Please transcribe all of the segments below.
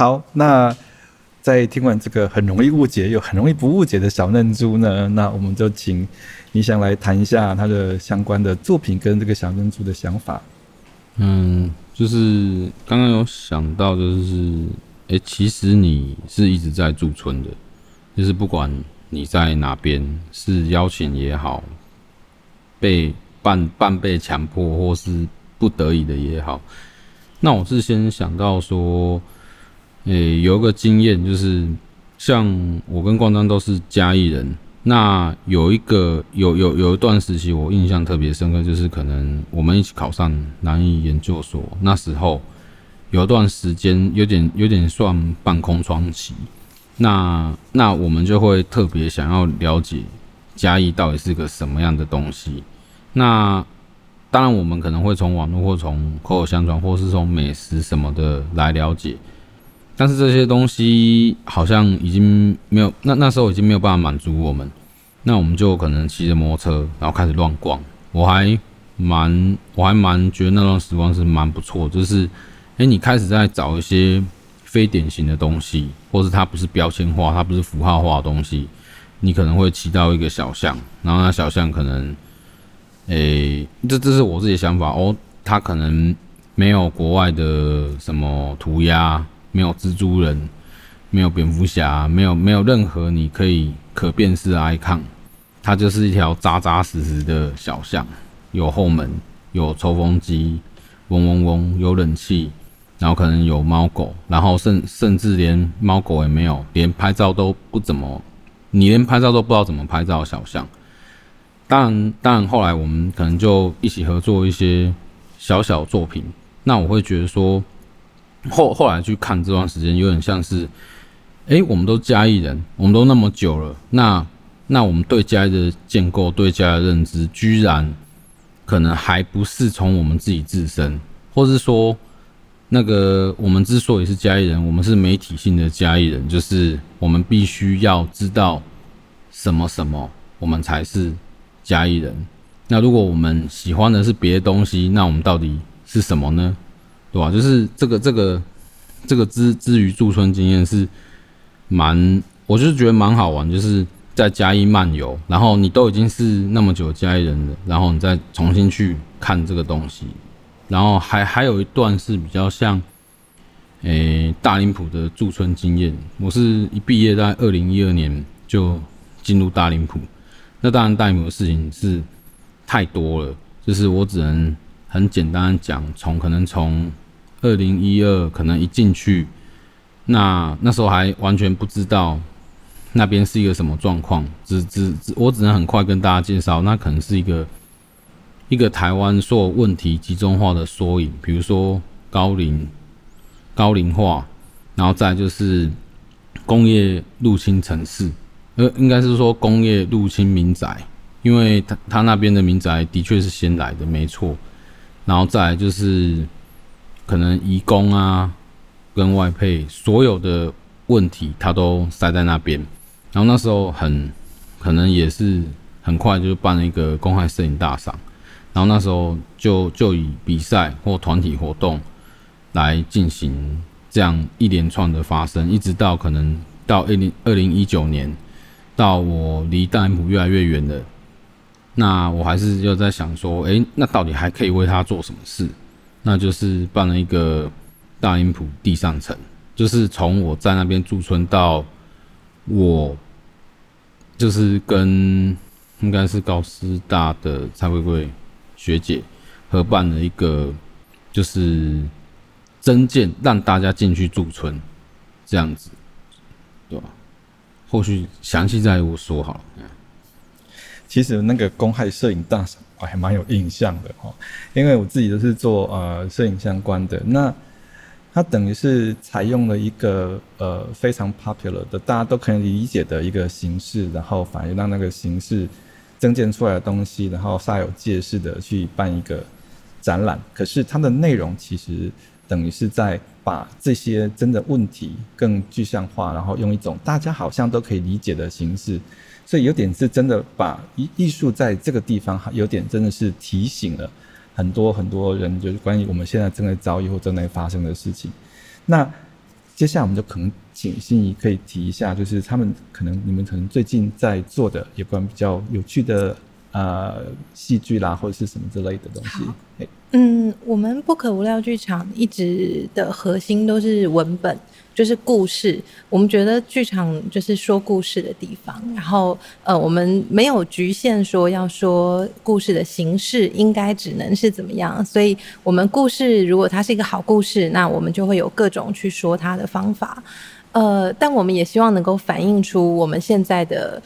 好，那在听完这个很容易误解又很容易不误解的小嫩猪呢，那我们就请你想来谈一下他的相关的作品跟这个小嫩猪的想法。嗯，就是刚刚有想到，就是哎、其实你是一直在驻村的，就是不管你在哪边，是邀请也好，被半半被强迫或是不得已的也好，那我是先想到说。诶、有个经验就是，像我跟光章都是嘉义人。那有一个有有有一段时期，我印象特别深刻，就是可能我们一起考上南艺研究所，那时候有一段时间有点有点算半空窗期。那那我们就会特别想要了解嘉义到底是个什么样的东西。那当然，我们可能会从网络或从口口相传，或是从美食什么的来了解。但是这些东西好像已经没有，那那时候已经没有办法满足我们，那我们就可能骑着摩托车，然后开始乱逛。我还蛮，我还蛮觉得那段时光是蛮不错，就是，诶，你开始在找一些非典型的东西，或是它不是标签化，它不是符号化的东西，你可能会骑到一个小巷，然后那小巷可能，诶，这这是我自己的想法哦，它可能没有国外的什么涂鸦。没有蜘蛛人，没有蝙蝠侠，没有没有任何你可以可辨识的 icon，它就是一条扎扎实实的小巷，有后门，有抽风机，嗡嗡嗡，有冷气，然后可能有猫狗，然后甚甚至连猫狗也没有，连拍照都不怎么，你连拍照都不知道怎么拍照的小巷。当然，当然后来我们可能就一起合作一些小小作品，那我会觉得说。后后来去看这段时间，有点像是，哎、我们都嘉义人，我们都那么久了，那那我们对嘉义的建构、对嘉义的认知，居然可能还不是从我们自己自身，或是说，那个我们之所以是嘉义人，我们是媒体性的嘉义人，就是我们必须要知道什么什么，我们才是嘉义人。那如果我们喜欢的是别的东西，那我们到底是什么呢？对吧？就是这个这个这个之之于驻村经验是蛮，我就是觉得蛮好玩，就是在嘉义漫游，然后你都已经是那么久嘉义人了，然后你再重新去看这个东西，然后还还有一段是比较像，诶、大林埔的驻村经验。我是一毕业在二零一二年就进入大林埔，那当然大林埔的事情是太多了，就是我只能很简单讲，从可能从二零一二可能一进去，那那时候还完全不知道那边是一个什么状况，只只只我只能很快跟大家介绍，那可能是一个一个台湾所有问题集中化的缩影，比如说高龄高龄化，然后再就是工业入侵城市，呃，应该是说工业入侵民宅，因为他他那边的民宅的确是先来的，没错，然后再来就是。可能移工啊，跟外配所有的问题，他都塞在那边。然后那时候很可能也是很快就办了一个公害摄影大赏。然后那时候就就以比赛或团体活动来进行这样一连串的发生，一直到可能到二零二零一九年，到我离大林埔越来越远了。那我还是又在想说，哎，那到底还可以为他做什么事？那就是办了一个大英普地上城，就是从我在那边驻村到我，就是跟应该是高师大的蔡桂桂学姐合办了一个，就是增建让大家进去驻村这样子，对吧？后续详细再我说好了。其实那个公害摄影大赏。我还蛮有印象的哈，因为我自己都是做呃摄影相关的，那它等于是采用了一个呃非常 popular 的大家都可以理解的一个形式，然后反而让那个形式增建出来的东西，然后煞有介事的去办一个展览。可是它的内容其实等于是在把这些真的问题更具象化，然后用一种大家好像都可以理解的形式。所以有点是真的把艺艺术在这个地方，有点真的是提醒了很多很多人，就是关于我们现在正在遭遇或正在发生的事情。那接下来我们就可能请心怡可以提一下，就是他们可能你们可能最近在做的，有关比较有趣的呃戏剧啦，或者是什么之类的东西。嗯，我们不可无聊剧场一直的核心都是文本。就是故事，我们觉得剧场就是说故事的地方。然后，呃，我们没有局限说要说故事的形式应该只能是怎么样。所以，我们故事如果它是一个好故事，那我们就会有各种去说它的方法。呃，但我们也希望能够反映出我们现在的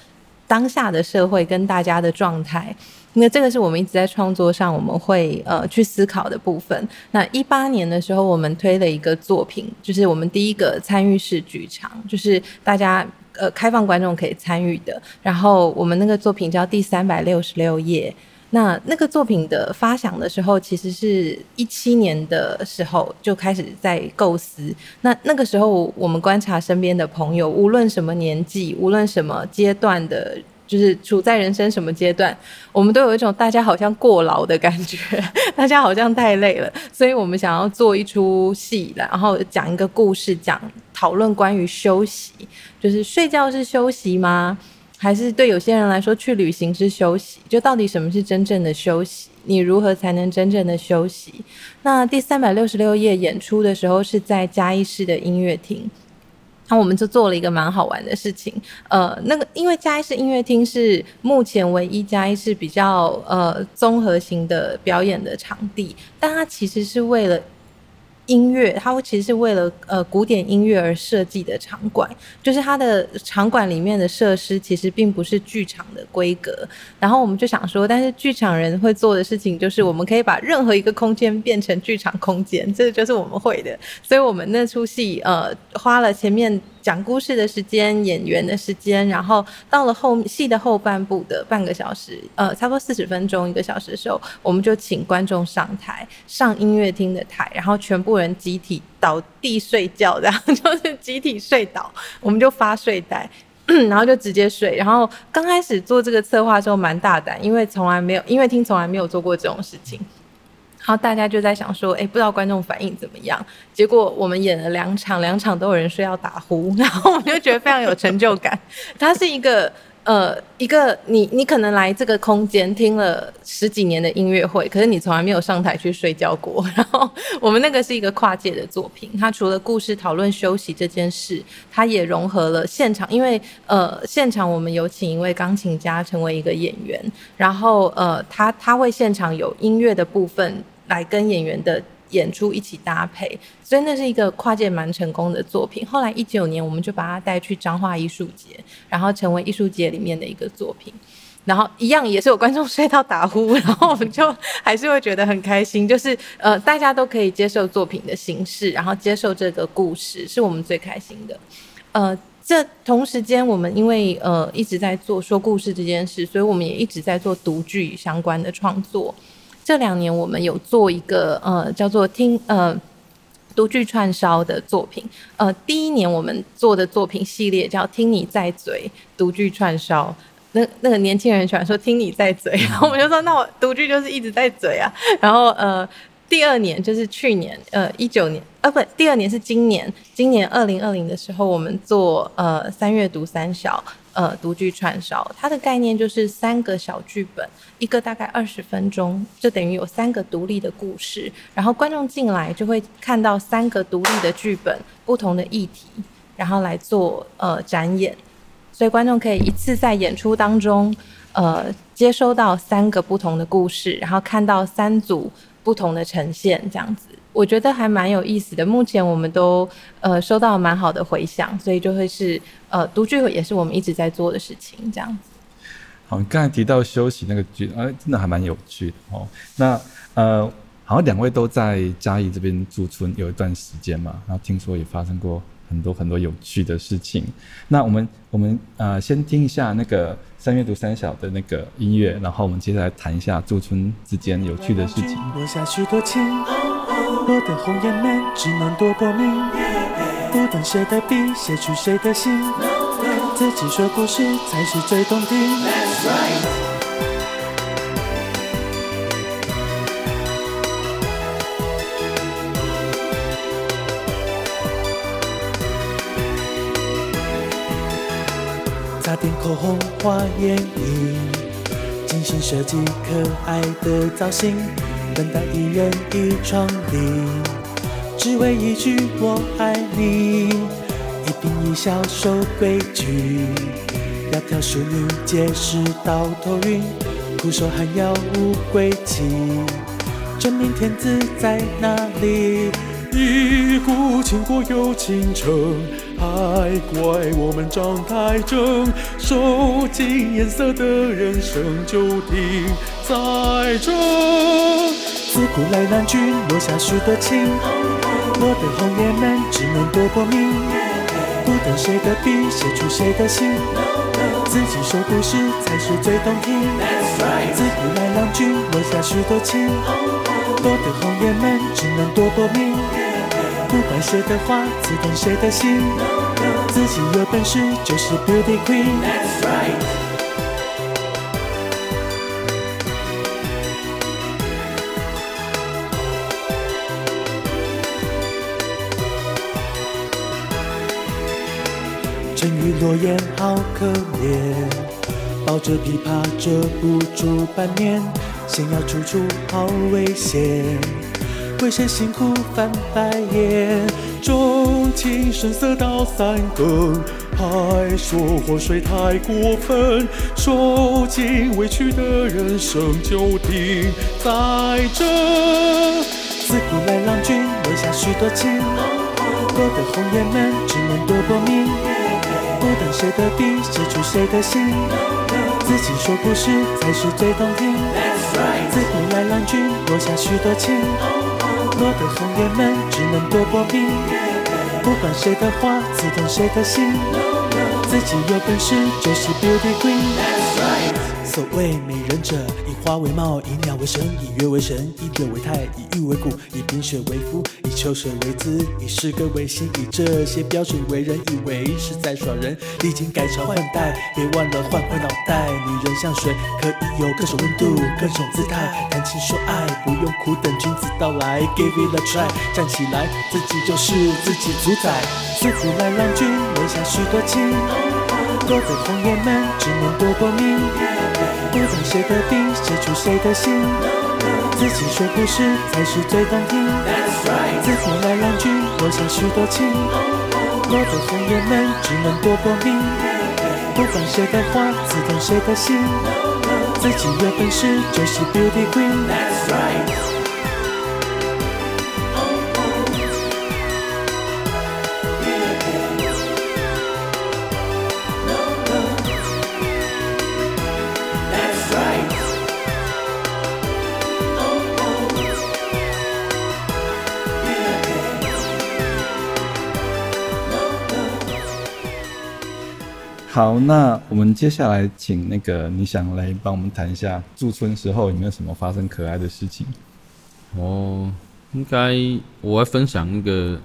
当下的社会跟大家的状态。那这个是我们一直在创作上我们会呃去思考的部分。那一八年的时候，我们推了一个作品，就是我们第一个参与式剧场，就是大家呃开放观众可以参与的。然后我们那个作品叫《第三百六十六页》。那那个作品的发想的时候，其实是一七年的时候就开始在构思。那那个时候，我们观察身边的朋友，无论什么年纪，无论什么阶段的。就是处在人生什么阶段，我们都有一种大家好像过劳的感觉，大家好像太累了，所以我们想要做一出戏，然后讲一个故事，讲讨论关于休息，就是睡觉是休息吗？还是对有些人来说去旅行是休息？就到底什么是真正的休息？你如何才能真正的休息？那第三百六十六页演出的时候是在嘉义市的音乐厅。那我们就做了一个蛮好玩的事情，呃，那个因为嘉义市音乐厅是目前唯一嘉义市比较呃综合型的表演的场地，但它其实是为了。音乐，它其实是为了呃古典音乐而设计的场馆，就是它的场馆里面的设施其实并不是剧场的规格。然后我们就想说，但是剧场人会做的事情就是，我们可以把任何一个空间变成剧场空间，这个就是我们会的。所以我们那出戏呃花了前面。讲故事的时间，演员的时间，然后到了后戏的后半部的半个小时，呃，差不多四十分钟一个小时的时候，我们就请观众上台，上音乐厅的台，然后全部人集体倒地睡觉，这样 就是集体睡倒，我们就发睡袋，然后就直接睡。然后刚开始做这个策划的时候蛮大胆，因为从来没有音乐厅从来没有做过这种事情。然后大家就在想说，哎，不知道观众反应怎么样？结果我们演了两场，两场都有人说要打呼，然后我们就觉得非常有成就感。它是一个呃，一个你你可能来这个空间听了十几年的音乐会，可是你从来没有上台去睡觉过。然后我们那个是一个跨界的作品，它除了故事讨论休息这件事，它也融合了现场，因为呃，现场我们有请一位钢琴家成为一个演员，然后呃，他他会现场有音乐的部分。来跟演员的演出一起搭配，所以那是一个跨界蛮成功的作品。后来一九年，我们就把它带去彰化艺术节，然后成为艺术节里面的一个作品。然后一样也是有观众睡到打呼，然后我们就还是会觉得很开心，就是呃大家都可以接受作品的形式，然后接受这个故事，是我们最开心的。呃，这同时间我们因为呃一直在做说故事这件事，所以我们也一直在做独剧相关的创作。这两年我们有做一个呃叫做听呃独具串烧的作品，呃第一年我们做的作品系列叫听你在嘴独具串烧，那那个年轻人喜欢说听你在嘴，然后我们就说那我独具就是一直在嘴啊，然后呃第二年就是去年呃一九年呃不第二年是今年今年二零二零的时候我们做呃三月读三小。呃，独剧串烧，它的概念就是三个小剧本，一个大概二十分钟，就等于有三个独立的故事，然后观众进来就会看到三个独立的剧本，不同的议题，然后来做呃展演，所以观众可以一次在演出当中，呃，接收到三个不同的故事，然后看到三组不同的呈现，这样子。我觉得还蛮有意思的，目前我们都呃收到蛮好的回响，所以就会是呃读剧也是我们一直在做的事情，这样子。好，你刚才提到休息那个剧，呃，真的还蛮有趣的哦。那呃，好像两位都在嘉义这边驻村有一段时间嘛，然后听说也发生过很多很多有趣的事情。那我们我们呃先听一下那个三月读三小的那个音乐，然后我们接下来谈一下驻村之间有趣的事情。我的红颜们只能多薄命，不等谁的笔写出谁的心，自己说故事才是最动听。擦点口红，画眼影，精心设计可爱的造型，等待一人一窗里，只为一句我爱你，一颦一笑守规矩，窈窕淑女，皆是到头晕，苦守寒窑无归期，真命天子在哪里？一顾倾国有倾城，怪我们长太正，受尽颜色的人生就停在这。自古来郎君落下许多情，落得红颜们只能躲过命。不等谁的笔，写出谁的心，自己说故事才是最动听。自古来郎君落下许多情，落得红颜们只能躲过命。不管谁的话，刺痛谁的心，自己有本事就是 Beauty Queen。沉鱼落雁好可怜，抱着琵琶遮不住半面，想要处处好危险。为谁辛苦翻白眼？钟情声色到三更，还说祸水太过分。受尽委屈的人生就停在这。自古来郎君落下许多情，落得红颜们只能多薄命。不等谁的笔，写出谁的心，自己说故事才是最动听。自古来郎君落下许多情。落的红颜们只能多薄命，不管谁的话刺痛谁的心，自己有本事就是 Beauty Queen。所谓美人者，以花为貌，以鸟为神，以月为神，以酒为态，以玉为骨，以冰雪为肤，以秋水为姿，以诗歌为心，以这些标准为人，以为是在耍人。历经改朝换代，别忘了换回脑袋。女人像水，可以有各种温度，各种姿态。谈情说爱，不用苦等君子到来。Give it a try，站起来，自己就是自己主宰。自古来郎君留下许多情，多嘴红颜们只能多薄命。不管谁的笔，写出谁的心，自己说故事才是最动听。自古来两句落下许多情，我的红颜们只能躲过命。不管谁的话，刺痛谁的心，自己有本事就是 Beauty Queen。好，那我们接下来请那个你想来帮我们谈一下驻村时候有没有什么发生可爱的事情？哦，应该我会分享一个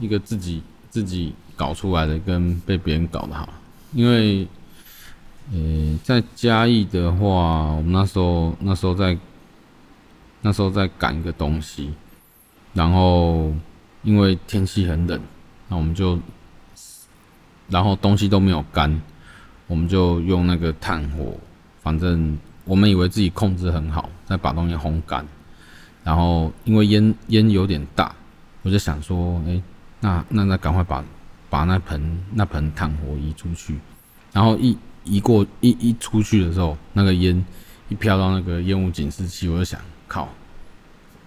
一个自己自己搞出来的跟被别人搞的哈，因为呃、在嘉义的话，我们那时候那时候在那时候在赶一个东西，然后因为天气很冷，那我们就。然后东西都没有干，我们就用那个炭火，反正我们以为自己控制很好，再把东西烘干。然后因为烟烟有点大，我就想说，哎，那那那赶快把把那盆那盆炭火移出去。然后一移过一一出去的时候，那个烟一飘到那个烟雾警示器，我就想，靠，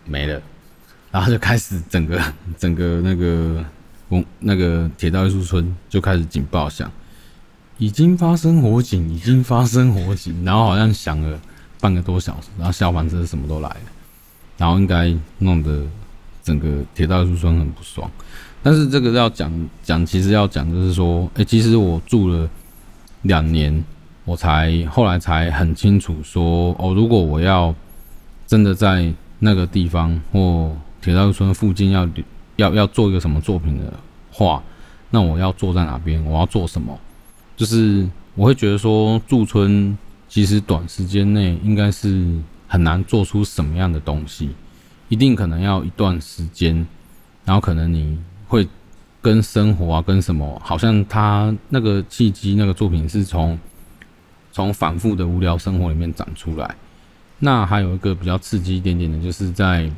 没了。然后就开始整个整个那个。公那个铁道艺术村就开始警报响，已经发生火警，已经发生火警，然后好像响了半个多小时，然后消防车什么都来了，然后应该弄得整个铁道艺术村很不爽。但是这个要讲讲，其实要讲就是说，哎、其实我住了两年，我才后来才很清楚说，哦，如果我要真的在那个地方或铁道村附近要。要要做一个什么作品的话，那我要坐在哪边？我要做什么？就是我会觉得说，驻村其实短时间内应该是很难做出什么样的东西，一定可能要一段时间，然后可能你会跟生活啊，跟什么，好像他那个契机，那个作品是从从反复的无聊生活里面长出来。那还有一个比较刺激一点点的，就是在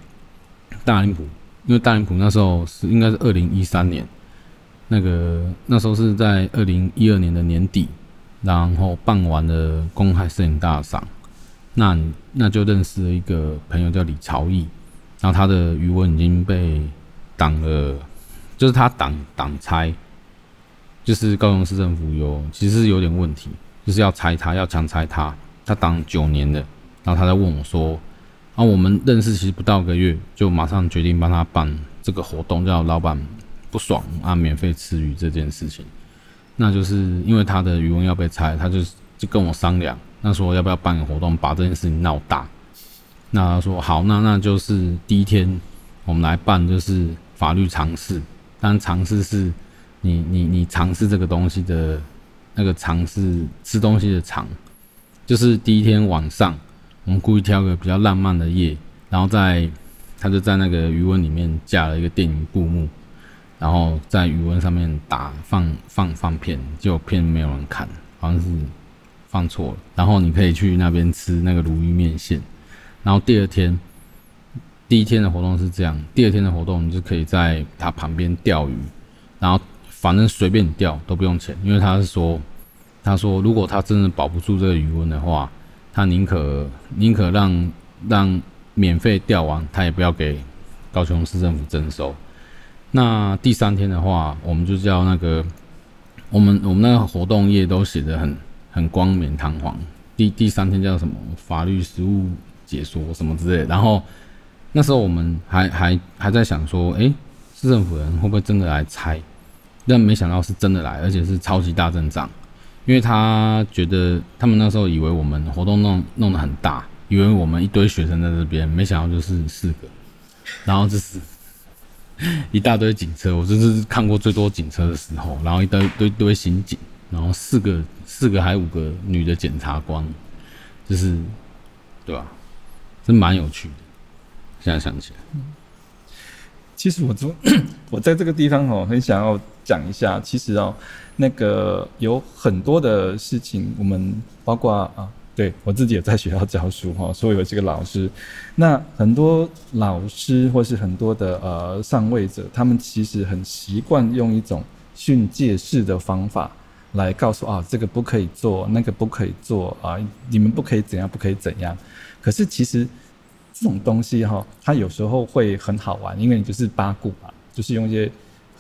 大林埔，因为大林埔那时候是应该是二零一三年，那个那时候是在二零一二年的年底，然后办完了公开摄影大赏，那那就认识了一个朋友叫李朝义，然后他的余文已经被挡了，就是他挡挡拆，就是高雄市政府有其实是有点问题，就是要拆他，要强拆他，他挡九年的。然后他在问我说：“啊，我们认识其实不到个月，就马上决定帮他办这个活动，叫老板不爽啊，免费吃鱼这件事情。那就是因为他的鱼翁要被拆，他就就跟我商量，那说要不要办个活动，把这件事情闹大。那他说好，那那就是第一天我们来办，就是法律尝试，但尝试是你你你尝试这个东西的那个尝试吃东西的尝，就是第一天晚上。”我们故意挑个比较浪漫的夜，然后在他就在那个鱼塭里面架了一个电影布幕，然后在鱼塭上面打放放放片，结果片没有人看，好像是放错了。然后你可以去那边吃那个鲈鱼面线。然后第二天，第一天的活动是这样，第二天的活动你就可以在他旁边钓鱼，然后反正随便你钓都不用钱，因为他是说，他说如果他真的保不住这个鱼塭的话。他宁可宁可让让免费钓完，他也不要给高雄市政府征收。那第三天的话，我们就叫那个我们我们那个活动页都写的很很冠冕堂皇。第第三天叫什么法律实务解说什么之类。然后那时候我们还还还在想说，诶，市政府人会不会真的来拆？但没想到是真的来，而且是超级大阵仗。因为他觉得他们那时候以为我们活动弄弄得很大，以为我们一堆学生在这边，没想到就是四个，然后就是一大堆警车，我这是看过最多警车的时候，然后一堆堆堆刑警，然后四个四个还五个女的检察官，就是对吧？真蛮有趣的，现在想起来。其实我做 我在这个地方哦，很想要讲一下，其实哦。那个有很多的事情，我们包括啊，对我自己也在学校教书哈，所以有这个老师。那很多老师或是很多的呃上位者，他们其实很习惯用一种训诫式的方法来告诉啊，这个不可以做，那个不可以做啊，你们不可以怎样，不可以怎样。可是其实这种东西哈，它有时候会很好玩，因为你就是八股嘛，就是用一些。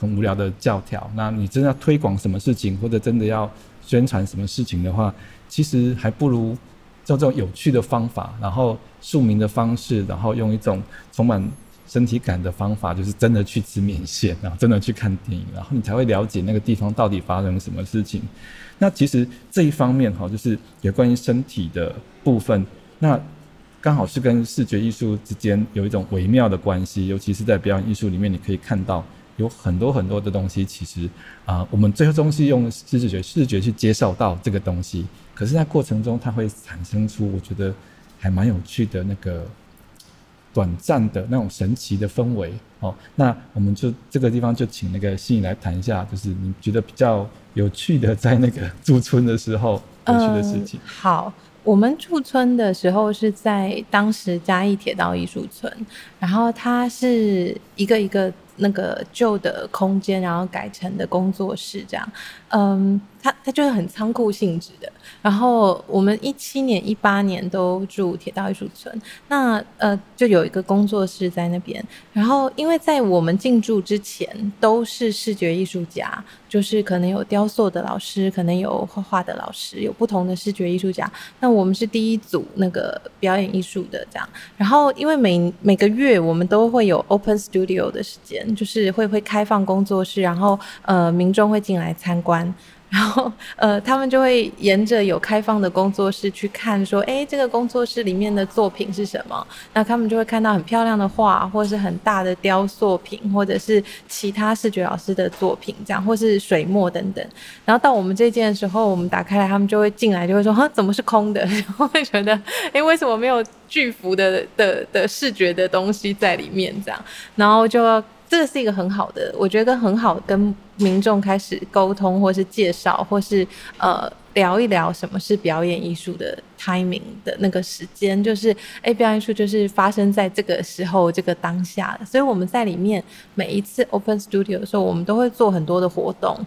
很无聊的教条，那你真的要推广什么事情，或者真的要宣传什么事情的话，其实还不如叫这种有趣的方法，然后庶民的方式，然后用一种充满身体感的方法，就是真的去吃面线，然后真的去看电影，然后你才会了解那个地方到底发生了什么事情。那其实这一方面哈，就是有关于身体的部分，那刚好是跟视觉艺术之间有一种微妙的关系，尤其是在表演艺术里面，你可以看到。有很多很多的东西，其实啊、呃，我们最后东西用视觉视觉去接受到这个东西，可是，在过程中，它会产生出我觉得还蛮有趣的那个短暂的那种神奇的氛围哦。那我们就这个地方就请那个心怡来谈一下，就是你觉得比较有趣的，在那个驻村的时候有趣的事情。嗯、好，我们驻村的时候是在当时嘉义铁道艺术村，然后它是一个一个。那个旧的空间，然后改成的工作室，这样，嗯，它它就是很仓库性质的。然后我们一七年、一八年都住铁道艺术村，那呃就有一个工作室在那边。然后因为在我们进驻之前都是视觉艺术家，就是可能有雕塑的老师，可能有画画的老师，有不同的视觉艺术家。那我们是第一组那个表演艺术的这样。然后因为每每个月我们都会有 open studio 的时间，就是会会开放工作室，然后呃民众会进来参观。然后，呃，他们就会沿着有开放的工作室去看，说，哎，这个工作室里面的作品是什么？那他们就会看到很漂亮的画，或是很大的雕塑品，或者是其他视觉老师的作品，这样，或是水墨等等。然后到我们这件的时候，我们打开来，他们就会进来，就会说，哈，怎么是空的？然后会觉得，哎，为什么没有巨幅的的的视觉的东西在里面？这样，然后就。这是一个很好的，我觉得很好跟民众开始沟通，或是介绍，或是呃聊一聊什么是表演艺术的 timing 的那个时间，就是哎，表演艺术就是发生在这个时候，这个当下的。所以我们在里面每一次 open studio 的时候，我们都会做很多的活动，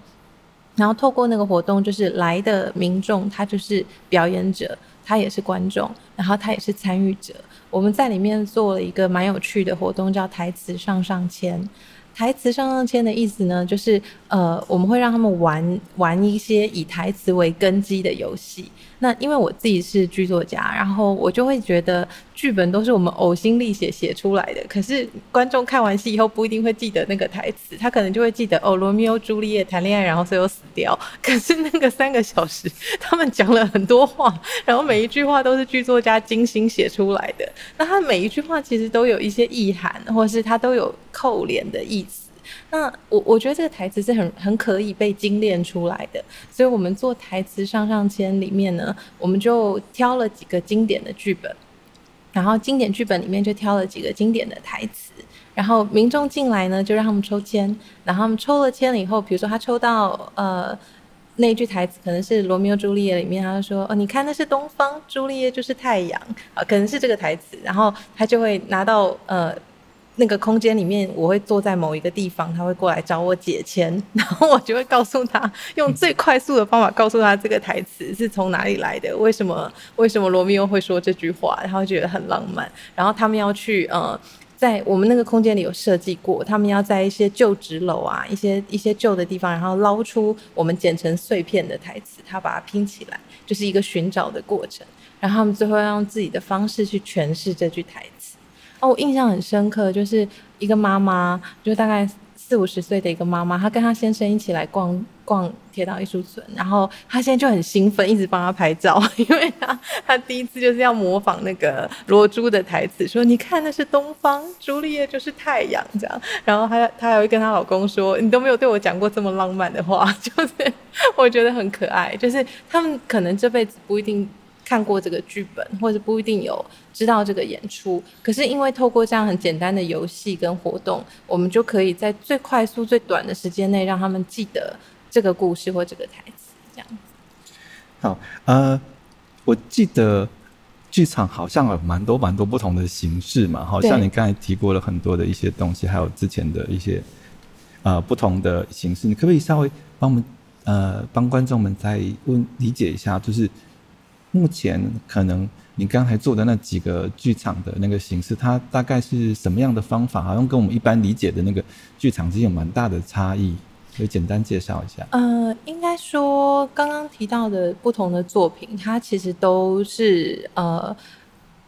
然后透过那个活动，就是来的民众他就是表演者，他也是观众，然后他也是参与者。我们在里面做了一个蛮有趣的活动，叫台词上上签。台词上上签的意思呢，就是呃，我们会让他们玩玩一些以台词为根基的游戏。那因为我自己是剧作家，然后我就会觉得剧本都是我们呕心沥血写出来的。可是观众看完戏以后不一定会记得那个台词，他可能就会记得哦，罗密欧朱丽叶谈恋爱，然后最后死掉。可是那个三个小时，他们讲了很多话，然后每一句话都是剧作家精心写出来的。那他每一句话其实都有一些意涵，或是他都有扣连的意思。那我我觉得这个台词是很很可以被精炼出来的，所以我们做台词上上签里面呢，我们就挑了几个经典的剧本，然后经典剧本里面就挑了几个经典的台词，然后民众进来呢就让他们抽签，然后他们抽了签了以后，比如说他抽到呃那句台词可能是罗密欧朱丽叶里面，他就说哦，你看那是东方，朱丽叶就是太阳。啊，可能是这个台词，然后他就会拿到呃。那个空间里面，我会坐在某一个地方，他会过来找我解签，然后我就会告诉他，用最快速的方法告诉他这个台词是从哪里来的，为什么为什么罗密欧会说这句话，然后觉得很浪漫。然后他们要去呃，在我们那个空间里有设计过，他们要在一些旧纸篓啊，一些一些旧的地方，然后捞出我们剪成碎片的台词，他把它拼起来，就是一个寻找的过程。然后他们最后要用自己的方式去诠释这句台词。我印象很深刻，就是一个妈妈，就大概四五十岁的一个妈妈，她跟她先生一起来逛逛铁道艺术村，然后她现在就很兴奋，一直帮她拍照，因为她她第一次就是要模仿那个罗珠的台词，说你看那是东方，朱丽叶就是太阳这样，然后她她还会跟她老公说，你都没有对我讲过这么浪漫的话，就是我觉得很可爱，就是他们可能这辈子不一定。看过这个剧本，或者不一定有知道这个演出，可是因为透过这样很简单的游戏跟活动，我们就可以在最快速、最短的时间内让他们记得这个故事或这个台词。这样。好，呃，我记得剧场好像有蛮多蛮多不同的形式嘛，好像你刚才提过了很多的一些东西，还有之前的一些呃不同的形式，你可不可以稍微帮我们呃帮观众们再问理解一下，就是。目前可能你刚才做的那几个剧场的那个形式，它大概是什么样的方法？好像跟我们一般理解的那个剧场之间有蛮大的差异，可以简单介绍一下。呃，应该说刚刚提到的不同的作品，它其实都是呃，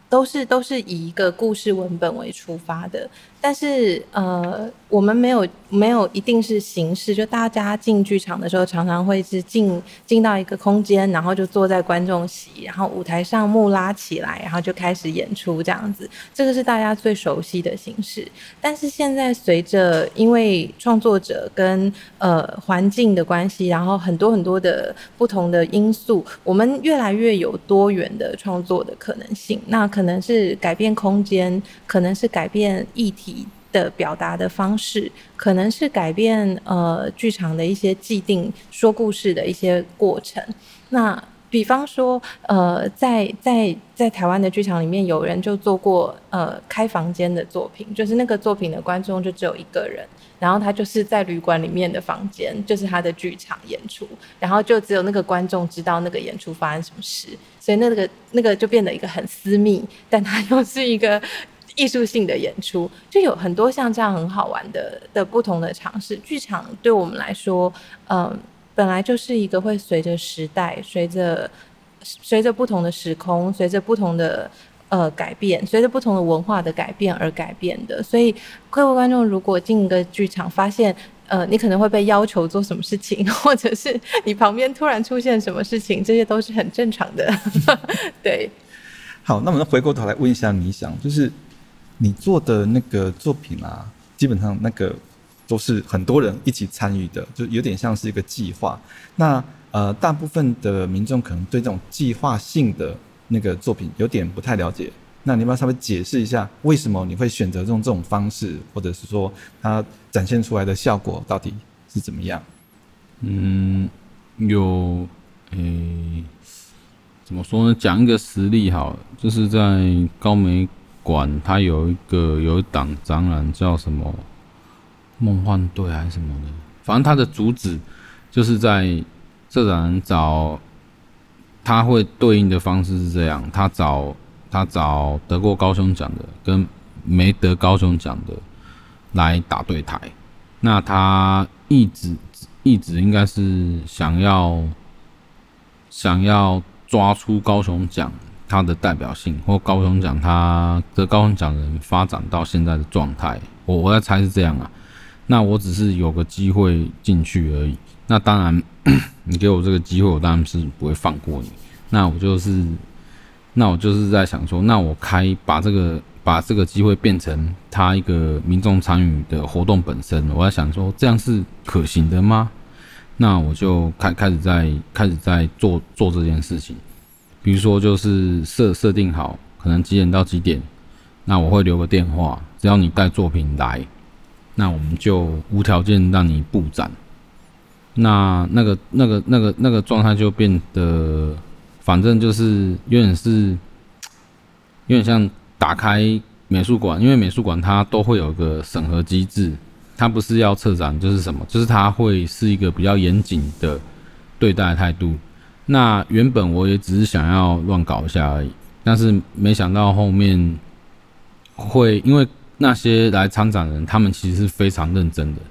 都是都是以一个故事文本为出发的。但是呃，我们没有没有一定是形式，就大家进剧场的时候，常常会是进进到一个空间，然后就坐在观众席，然后舞台上幕拉起来，然后就开始演出这样子。这个是大家最熟悉的形式。但是现在随着因为创作者跟呃环境的关系，然后很多很多的不同的因素，我们越来越有多元的创作的可能性。那可能是改变空间，可能是改变议题。的表达的方式，可能是改变呃剧场的一些既定说故事的一些过程。那比方说，呃，在在在台湾的剧场里面，有人就做过呃开房间的作品，就是那个作品的观众就只有一个人，然后他就是在旅馆里面的房间，就是他的剧场演出，然后就只有那个观众知道那个演出发生什么事，所以那个那个就变得一个很私密，但他又是一个。艺术性的演出就有很多像这样很好玩的的不同的尝试。剧场对我们来说，嗯、本来就是一个会随着时代、随着随着不同的时空、随着不同的呃改变、随着不同的文化的改变而改变的。所以各位观众，如果进一个剧场，发现呃你可能会被要求做什么事情，或者是你旁边突然出现什么事情，这些都是很正常的。对。好，那我们回过头来问一下你想，就是。你做的那个作品啊，基本上那个都是很多人一起参与的，就有点像是一个计划。那呃，大部分的民众可能对这种计划性的那个作品有点不太了解。那你要不要稍微解释一下，为什么你会选择用这种方式，或者是说它展现出来的效果到底是怎么样？嗯，有，诶、怎么说呢？讲一个实例好，就是在高美馆，它有一个有一档展览叫什么“梦幻队”还是什么的，反正它的主旨就是在这展找，他会对应的方式是这样，他找他找得过高雄奖的跟没得高雄奖的来打对台，那他一直。一直应该是想要想要抓出高雄奖它的代表性，或高雄奖它的高雄奖人发展到现在的状态。我我在猜是这样啊。那我只是有个机会进去而已。那当然，你给我这个机会，我当然是不会放过你。那我就是，那我就是在想说，那我开把这个。把这个机会变成他一个民众参与的活动本身，我在想说这样是可行的吗？那我就开开始在开始在做做这件事情，比如说就是设设定好可能几点到几点，那我会留个电话，只要你带作品来，那我们就无条件让你布展。那那个那个那个那个状态就变得，反正就是有点是有点像。打开美术馆，因为美术馆它都会有个审核机制，它不是要策展就是什么，就是它会是一个比较严谨的对待态度。那原本我也只是想要乱搞一下而已，但是没想到后面会，因为那些来参展的人，他们其实是非常认真的，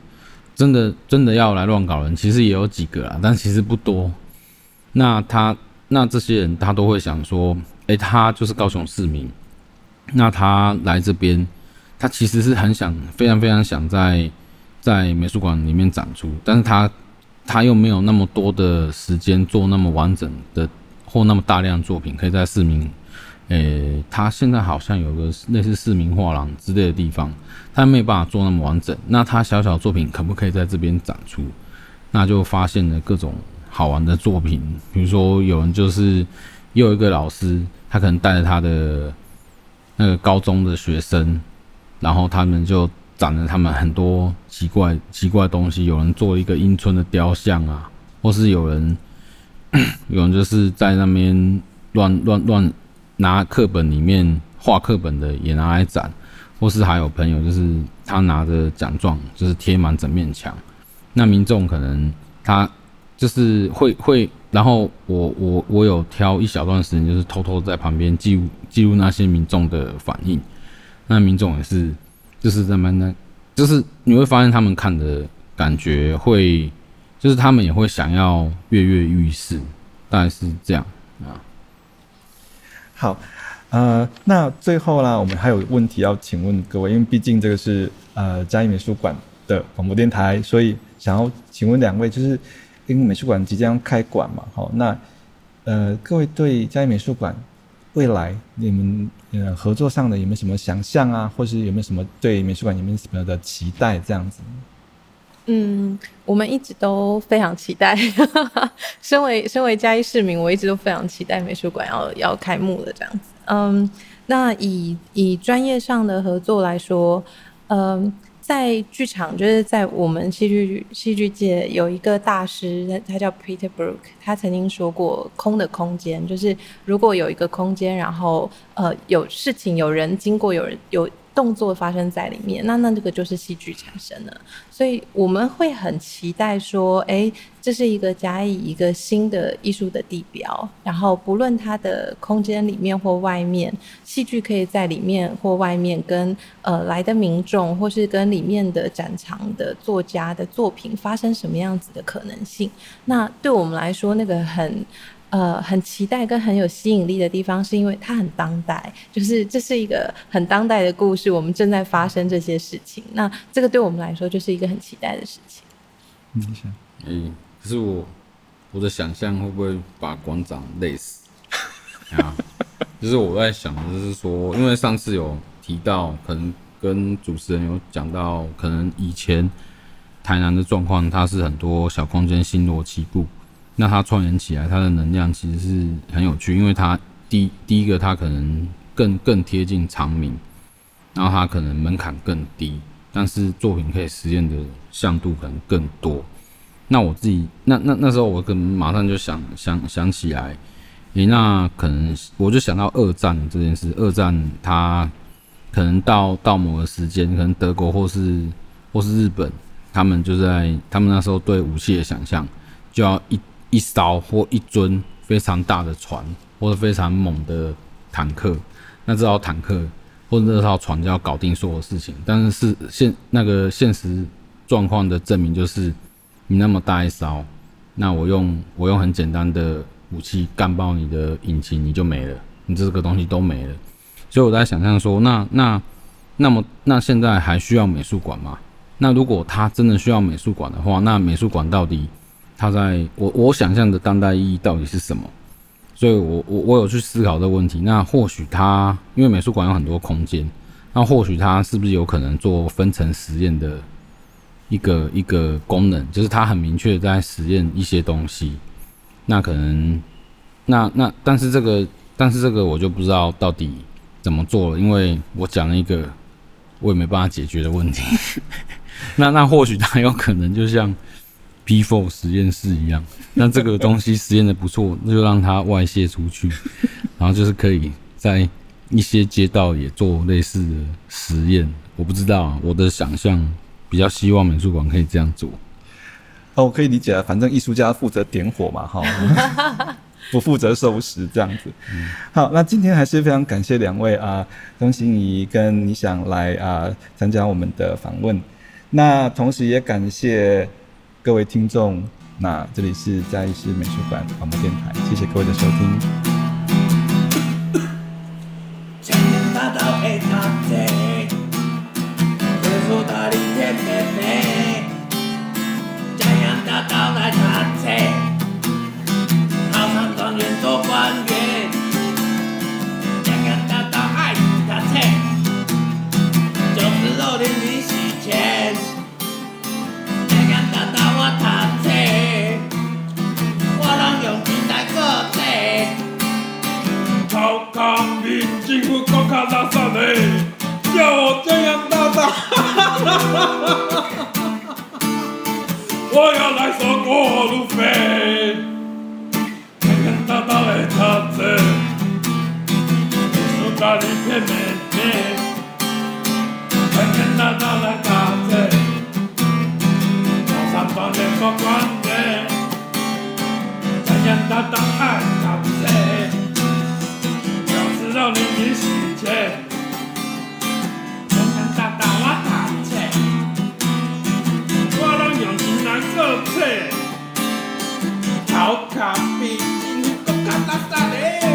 真的真的要来乱搞人，其实也有几个啊，但其实不多。那他那这些人他都会想说，诶、他就是高雄市民。那他来这边，他其实是很想，非常非常想在在美术馆里面展出，但是他他又没有那么多的时间做那么完整的或那么大量作品，可以在市民，诶、他现在好像有个类似市民画廊之类的地方，他没有办法做那么完整。那他小小作品可不可以在这边展出？那就发现了各种好玩的作品，比如说有人就是又有一个老师，他可能带着他的。那个高中的学生，然后他们就展了他们很多奇怪奇怪的东西。有人做一个樱村的雕像啊，或是有人 有人就是在那边乱乱乱拿课本里面画课本的也拿来展，或是还有朋友就是他拿着奖状就是贴满整面墙。那民众可能他就是会会。然后我我我有挑一小段时间，就是偷偷在旁边记录记录那些民众的反应。那民众也是，就是在那那，就是你会发现他们看的感觉会，就是他们也会想要跃跃欲试，大概是这样啊。好，呃，那最后啦，我们还有问题要请问各位，因为毕竟这个是呃嘉义美术馆的广播电台，所以想要请问两位，就是。因为美术馆即将开馆嘛，好，那呃，各位对嘉义美术馆未来你们呃合作上的有没有什么想象啊，或是有没有什么对美术馆有没有什么的期待这样子？嗯，我们一直都非常期待。身为身为嘉义市民，我一直都非常期待美术馆要要开幕了这样子。嗯，那以以专业上的合作来说，嗯。在剧场，就是在我们戏剧戏剧界有一个大师，他叫 Peter Brook，他曾经说过，空的空间就是如果有一个空间，然后呃有事情、有人经过、有人有。动作发生在里面，那那这个就是戏剧产生了，所以我们会很期待说，哎、这是一个嘉义一个新的艺术的地标，然后不论它的空间里面或外面，戏剧可以在里面或外面跟呃来的民众，或是跟里面的展场的作家的作品发生什么样子的可能性，那对我们来说，那个很。呃，很期待跟很有吸引力的地方，是因为它很当代，就是这是一个很当代的故事，我们正在发生这些事情。那这个对我们来说，就是一个很期待的事情。嗯，想，哎，可是我我的想象会不会把馆长累死 啊？就是我在想就是说，因为上次有提到，可能跟主持人有讲到，可能以前台南的状况，它是很多小空间星罗棋布。那它串联起来，它的能量其实是很有趣，因为它第第一个，它可能更更贴近常民，然后它可能门槛更低，但是作品可以实验的向度可能更多。那我自己那那那时候我可能马上就想想想起来，诶、那可能我就想到二战这件事。二战它可能到到某个时间，可能德国或是或是日本，他们就在他们那时候对武器的想象，就要一一艘或一尊非常大的船，或者非常猛的坦克。那这艘坦克或者这艘船就要搞定所有事情。但是是现那个现实状况的证明就是。你那么大一艘，那我用我用很简单的武器干爆你的引擎，你就没了，你这个东西都没了。所以我在想象说，那那那么那现在还需要美术馆吗？那如果他真的需要美术馆的话，那美术馆到底它在我我想象的当代意义到底是什么？所以我我我有去思考这个问题。那或许它因为美术馆有很多空间，那或许它是不是有可能做分层实验的？一个一个功能，就是它很明确在实验一些东西，那可能，那那但是这个但是这个我就不知道到底怎么做了，因为我讲了一个我也没办法解决的问题。那那或许它有可能就像 P4 实验室一样，那这个东西实验的不错，那就让它外泄出去，然后就是可以在一些街道也做类似的实验。我不知道啊，我的想象。比较希望美术馆可以这样做。哦，我可以理解啊，反正艺术家负责点火嘛，哈，不负责收拾这样子。嗯、好，那今天还是非常感谢两位啊，钟欣怡跟倪想来啊参加我们的访问。那同时也感谢各位听众。那这里是嘉义市美术馆广播电台，谢谢各位的收听。叫我这样大大，我要来说过路费。江洋大大的车子，艺术家的片面面。江洋大大的车子，高山方面过关的。江洋大大爱少年也喜见，红红大大我大切，我拢用钱来做切，头壳皮筋骨甲拉萨咧。